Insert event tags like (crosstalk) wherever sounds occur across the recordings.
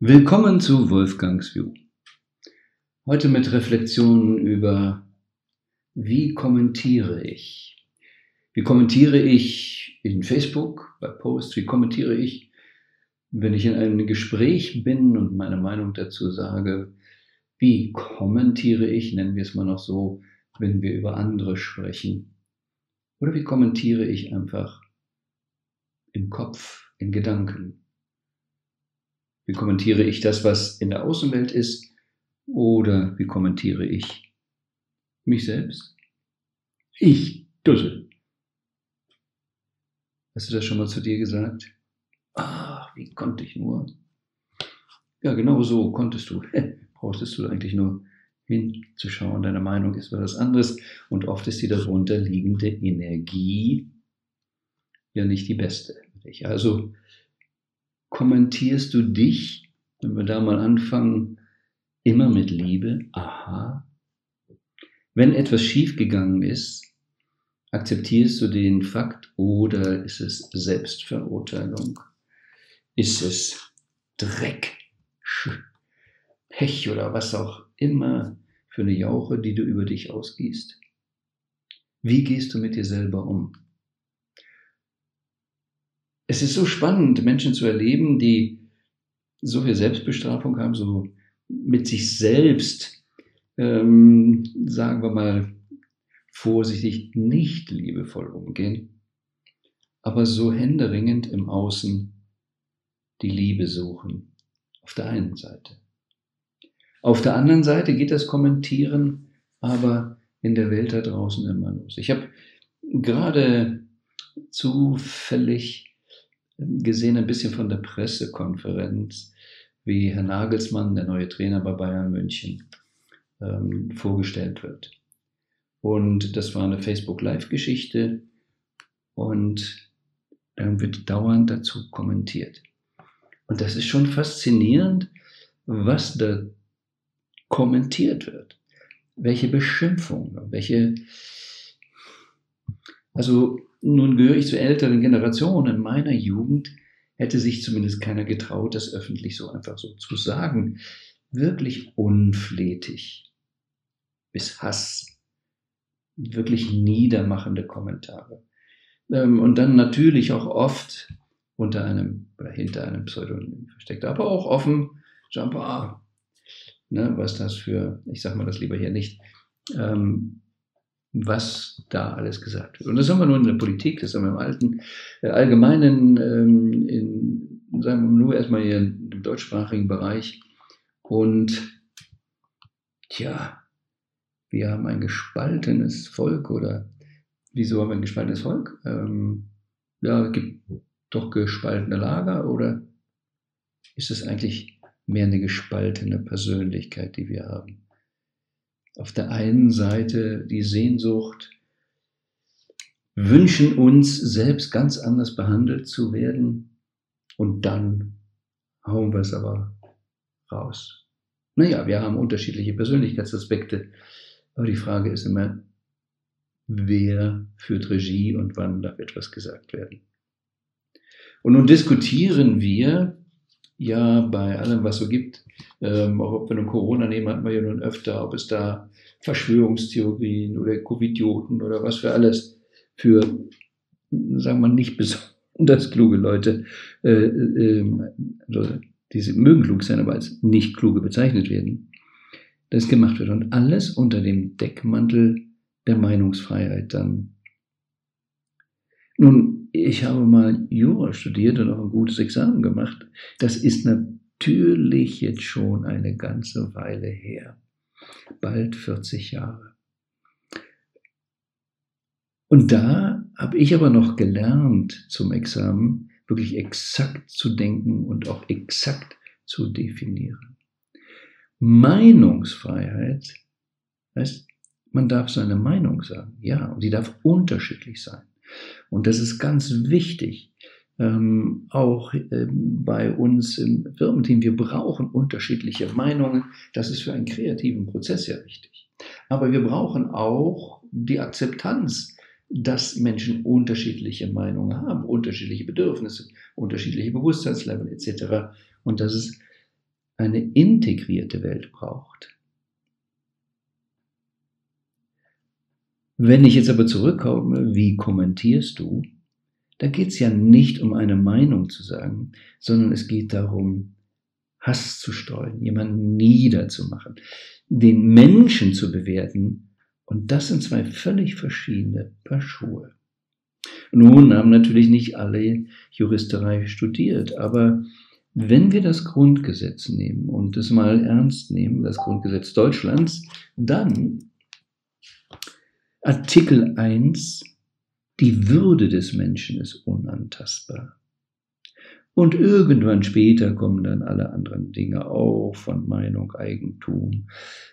Willkommen zu Wolfgangs View. Heute mit Reflexionen über, wie kommentiere ich? Wie kommentiere ich in Facebook, bei Posts? Wie kommentiere ich, wenn ich in einem Gespräch bin und meine Meinung dazu sage? Wie kommentiere ich, nennen wir es mal noch so, wenn wir über andere sprechen? Oder wie kommentiere ich einfach im Kopf, in Gedanken? Wie kommentiere ich das, was in der Außenwelt ist? Oder wie kommentiere ich mich selbst? Ich, Dussel. Hast du das schon mal zu dir gesagt? Ach, wie konnte ich nur? Ja, genau so konntest du. (laughs) Brauchtest du eigentlich nur hinzuschauen. Deine Meinung ist was anderes. Und oft ist die darunter liegende Energie ja nicht die beste. Also kommentierst du dich, wenn wir da mal anfangen, immer mit Liebe? Aha. Wenn etwas schiefgegangen ist, akzeptierst du den Fakt oder ist es Selbstverurteilung? Ist es Dreck, Pech oder was auch immer für eine Jauche, die du über dich ausgießt? Wie gehst du mit dir selber um? Es ist so spannend, Menschen zu erleben, die so viel Selbstbestrafung haben, so mit sich selbst, ähm, sagen wir mal, vorsichtig nicht liebevoll umgehen, aber so händeringend im Außen die Liebe suchen. Auf der einen Seite. Auf der anderen Seite geht das Kommentieren aber in der Welt da draußen immer los. Ich habe gerade zufällig gesehen ein bisschen von der Pressekonferenz, wie Herr Nagelsmann, der neue Trainer bei Bayern München, ähm, vorgestellt wird. Und das war eine Facebook-Live-Geschichte und dann wird dauernd dazu kommentiert. Und das ist schon faszinierend, was da kommentiert wird. Welche Beschimpfungen, welche, also nun gehöre ich zur älteren Generation. In meiner Jugend hätte sich zumindest keiner getraut, das öffentlich so einfach so zu sagen. Wirklich unflätig. Bis Hass. Wirklich niedermachende Kommentare. Ähm, und dann natürlich auch oft unter einem oder hinter einem Pseudonym versteckt, aber auch offen, Jumper, ne, was das für, ich sag mal das lieber hier nicht, ähm, was da alles gesagt wird. Und das haben wir nur in der Politik, das haben wir im alten, äh, allgemeinen, ähm, in, sagen wir nur erstmal hier im deutschsprachigen Bereich. Und tja, wir haben ein gespaltenes Volk oder wieso haben wir ein gespaltenes Volk? Ähm, ja, es gibt doch gespaltene Lager oder ist es eigentlich mehr eine gespaltene Persönlichkeit, die wir haben? auf der einen Seite die Sehnsucht, wünschen uns selbst ganz anders behandelt zu werden und dann hauen wir es aber raus. Naja, wir haben unterschiedliche Persönlichkeitsaspekte, aber die Frage ist immer, wer führt Regie und wann darf etwas gesagt werden. Und nun diskutieren wir ja bei allem, was so gibt, ähm, auch ob wir nun Corona nehmen, hatten wir ja nun öfter, ob es da Verschwörungstheorien oder Covidioten oder was für alles für, sagen wir mal, nicht (laughs) besonders kluge Leute, äh, äh, also diese mögen klug sein, aber als nicht kluge bezeichnet werden, das gemacht wird. Und alles unter dem Deckmantel der Meinungsfreiheit dann. Nun, ich habe mal Jura studiert und auch ein gutes Examen gemacht. Das ist natürlich jetzt schon eine ganze Weile her. Bald 40 Jahre. Und da habe ich aber noch gelernt zum Examen, wirklich exakt zu denken und auch exakt zu definieren. Meinungsfreiheit heißt, man darf seine Meinung sagen, ja, und die darf unterschiedlich sein. Und das ist ganz wichtig. Ähm, auch äh, bei uns im Firmenteam, wir brauchen unterschiedliche Meinungen. Das ist für einen kreativen Prozess ja wichtig. Aber wir brauchen auch die Akzeptanz, dass Menschen unterschiedliche Meinungen haben, unterschiedliche Bedürfnisse, unterschiedliche Bewusstseinslevel etc. Und dass es eine integrierte Welt braucht. Wenn ich jetzt aber zurückkomme, wie kommentierst du? Da geht es ja nicht um eine Meinung zu sagen, sondern es geht darum, Hass zu streuen, jemanden niederzumachen, den Menschen zu bewerten. Und das sind zwei völlig verschiedene Paar Schuhe. Nun haben natürlich nicht alle Juristerei studiert, aber wenn wir das Grundgesetz nehmen und es mal ernst nehmen, das Grundgesetz Deutschlands, dann Artikel 1, die Würde des Menschen ist unantastbar. Und irgendwann später kommen dann alle anderen Dinge auch von Meinung, Eigentum,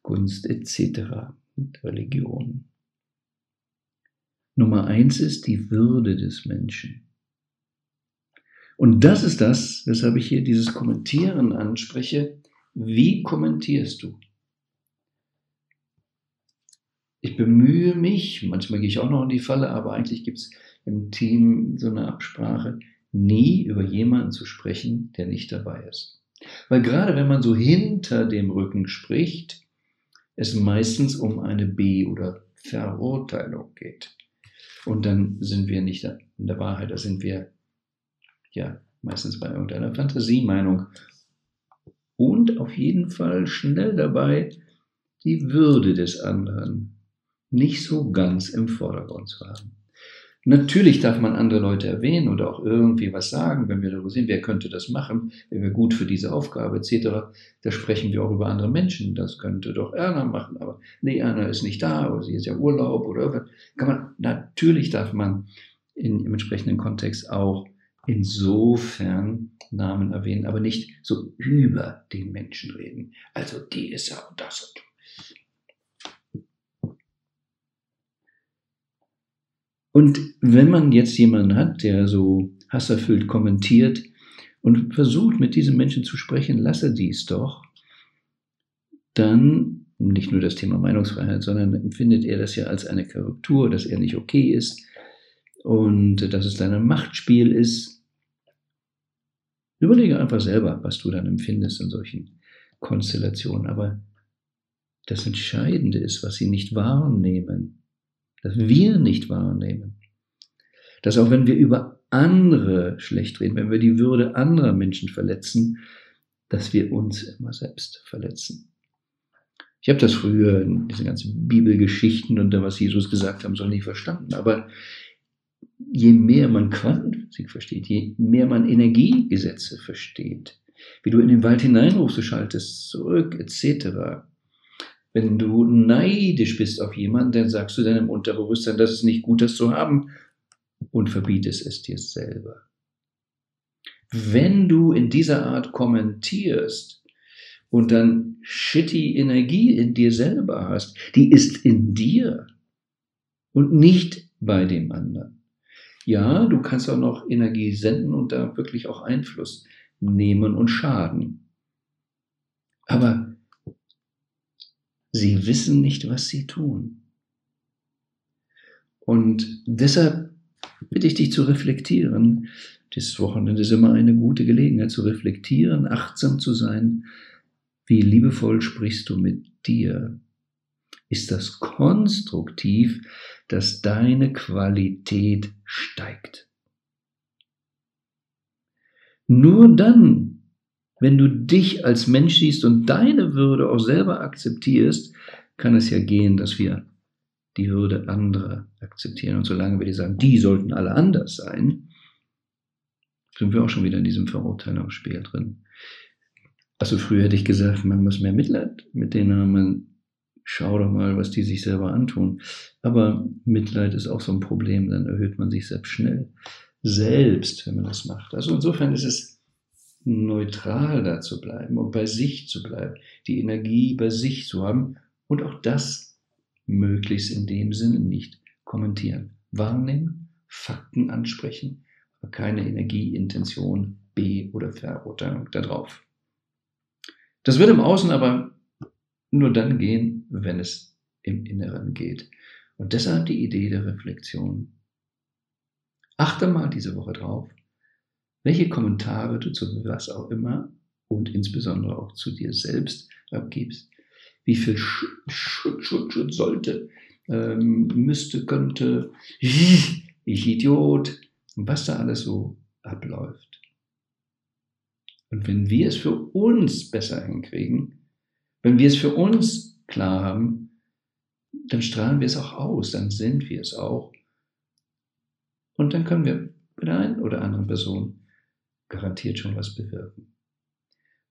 Kunst etc. und Religion. Nummer eins ist die Würde des Menschen. Und das ist das, weshalb ich hier dieses Kommentieren anspreche. Wie kommentierst du? Ich bemühe mich, manchmal gehe ich auch noch in die Falle, aber eigentlich gibt es im Team so eine Absprache, nie über jemanden zu sprechen, der nicht dabei ist. Weil gerade wenn man so hinter dem Rücken spricht, es meistens um eine B- oder Verurteilung geht. Und dann sind wir nicht in der Wahrheit, da sind wir ja meistens bei irgendeiner Fantasiemeinung. Und auf jeden Fall schnell dabei, die Würde des anderen nicht so ganz im Vordergrund zu haben. Natürlich darf man andere Leute erwähnen oder auch irgendwie was sagen, wenn wir darüber sehen, wer könnte das machen, wer wäre gut für diese Aufgabe etc. Da sprechen wir auch über andere Menschen. Das könnte doch Erna machen, aber nee, Erna ist nicht da oder sie ist ja Urlaub oder irgendwas. Kann man, natürlich darf man in, im entsprechenden Kontext auch insofern Namen erwähnen, aber nicht so über den Menschen reden. Also die ist ja und das und Und wenn man jetzt jemanden hat, der so hasserfüllt kommentiert und versucht, mit diesem Menschen zu sprechen, lasse dies doch, dann nicht nur das Thema Meinungsfreiheit, sondern empfindet er das ja als eine Korrektur, dass er nicht okay ist und dass es dann ein Machtspiel ist. Überlege einfach selber, was du dann empfindest in solchen Konstellationen. Aber das Entscheidende ist, was sie nicht wahrnehmen das wir nicht wahrnehmen. Dass auch wenn wir über andere schlecht reden, wenn wir die Würde anderer Menschen verletzen, dass wir uns immer selbst verletzen. Ich habe das früher in diesen ganzen Bibelgeschichten und da, was Jesus gesagt haben soll, nicht verstanden. Aber je mehr man Quantenphysik versteht, je mehr man Energiegesetze versteht, wie du in den Wald hineinrufst, du schaltest zurück, etc., wenn du neidisch bist auf jemanden, dann sagst du deinem Unterbewusstsein, das ist nicht gut, das zu haben und verbietest es dir selber. Wenn du in dieser Art kommentierst und dann shitty Energie in dir selber hast, die ist in dir und nicht bei dem anderen. Ja, du kannst auch noch Energie senden und da wirklich auch Einfluss nehmen und schaden. Aber Sie wissen nicht, was sie tun. Und deshalb bitte ich dich zu reflektieren. Das Wochenende ist immer eine gute Gelegenheit zu reflektieren, achtsam zu sein. Wie liebevoll sprichst du mit dir? Ist das konstruktiv, dass deine Qualität steigt? Nur dann wenn du dich als Mensch siehst und deine Würde auch selber akzeptierst, kann es ja gehen, dass wir die Würde anderer akzeptieren. Und solange wir die sagen, die sollten alle anders sein, sind wir auch schon wieder in diesem Verurteilungsspiel drin. Also früher hätte ich gesagt, man muss mehr Mitleid mit denen haben, man schau doch mal, was die sich selber antun. Aber Mitleid ist auch so ein Problem, dann erhöht man sich selbst schnell. Selbst, wenn man das macht. Also insofern ist es neutral da zu bleiben und bei sich zu bleiben, die Energie bei sich zu haben und auch das möglichst in dem Sinne nicht kommentieren. Wahrnehmen, Fakten ansprechen, aber keine Energie, Intention, B- oder Verurteilung darauf. Das wird im Außen aber nur dann gehen, wenn es im Inneren geht. Und deshalb die Idee der Reflexion. Achte mal diese Woche drauf, welche Kommentare du zu was auch immer und insbesondere auch zu dir selbst abgibst, wie viel Schutz, Schutz, Schutz sollte, ähm, müsste, könnte, (laughs) ich Idiot, was da alles so abläuft. Und wenn wir es für uns besser hinkriegen, wenn wir es für uns klar haben, dann strahlen wir es auch aus, dann sind wir es auch. Und dann können wir bei der einen oder anderen Person garantiert schon was bewirken.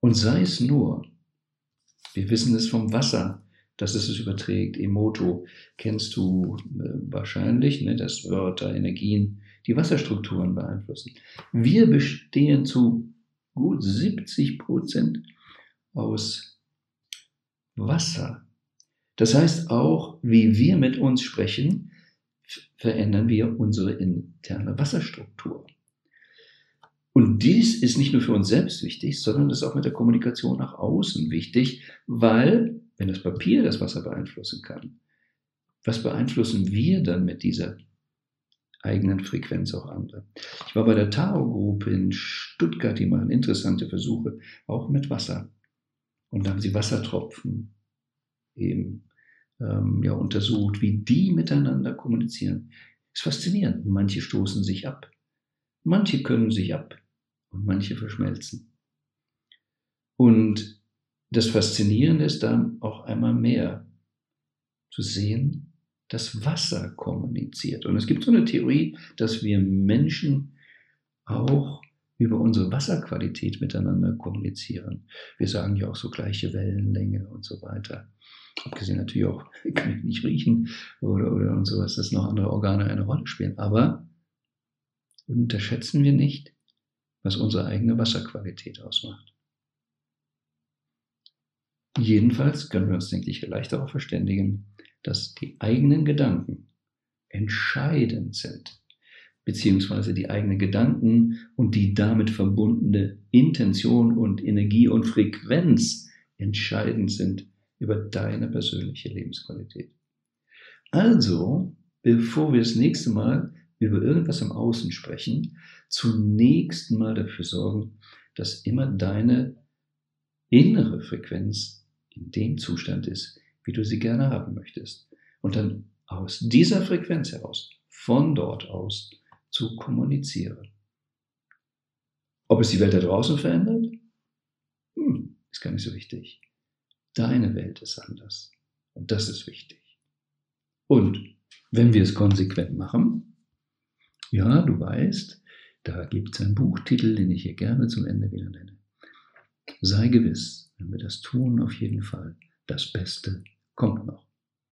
Und sei es nur, wir wissen es vom Wasser, dass es es überträgt. Emoto kennst du äh, wahrscheinlich, ne, dass Wörter, Energien die Wasserstrukturen beeinflussen. Wir bestehen zu gut 70 Prozent aus Wasser. Das heißt auch, wie wir mit uns sprechen, verändern wir unsere interne Wasserstruktur. Und dies ist nicht nur für uns selbst wichtig, sondern ist auch mit der Kommunikation nach außen wichtig, weil, wenn das Papier das Wasser beeinflussen kann, was beeinflussen wir dann mit dieser eigenen Frequenz auch andere? Ich war bei der Tao-Gruppe in Stuttgart, die machen interessante Versuche, auch mit Wasser. Und da haben sie Wassertropfen eben ähm, ja, untersucht, wie die miteinander kommunizieren. ist faszinierend. Manche stoßen sich ab. Manche können sich ab und manche verschmelzen. Und das Faszinierende ist dann auch einmal mehr zu sehen, dass Wasser kommuniziert. Und es gibt so eine Theorie, dass wir Menschen auch über unsere Wasserqualität miteinander kommunizieren. Wir sagen ja auch so gleiche Wellenlänge und so weiter. Abgesehen natürlich auch, (laughs) kann ich nicht riechen oder, oder und sowas, dass noch andere Organe eine Rolle spielen. Aber unterschätzen wir nicht, was unsere eigene Wasserqualität ausmacht. Jedenfalls können wir uns, denke ich, leicht darauf verständigen, dass die eigenen Gedanken entscheidend sind, beziehungsweise die eigenen Gedanken und die damit verbundene Intention und Energie und Frequenz entscheidend sind über deine persönliche Lebensqualität. Also, bevor wir das nächste Mal über irgendwas im Außen sprechen, zunächst mal dafür sorgen, dass immer deine innere Frequenz in dem Zustand ist, wie du sie gerne haben möchtest. Und dann aus dieser Frequenz heraus, von dort aus, zu kommunizieren. Ob es die Welt da draußen verändert? Hm, ist gar nicht so wichtig. Deine Welt ist anders. Und das ist wichtig. Und wenn wir es konsequent machen, ja, du weißt, da gibt es einen Buchtitel, den ich hier gerne zum Ende wieder nenne. Sei gewiss, wenn wir das tun, auf jeden Fall, das Beste kommt noch.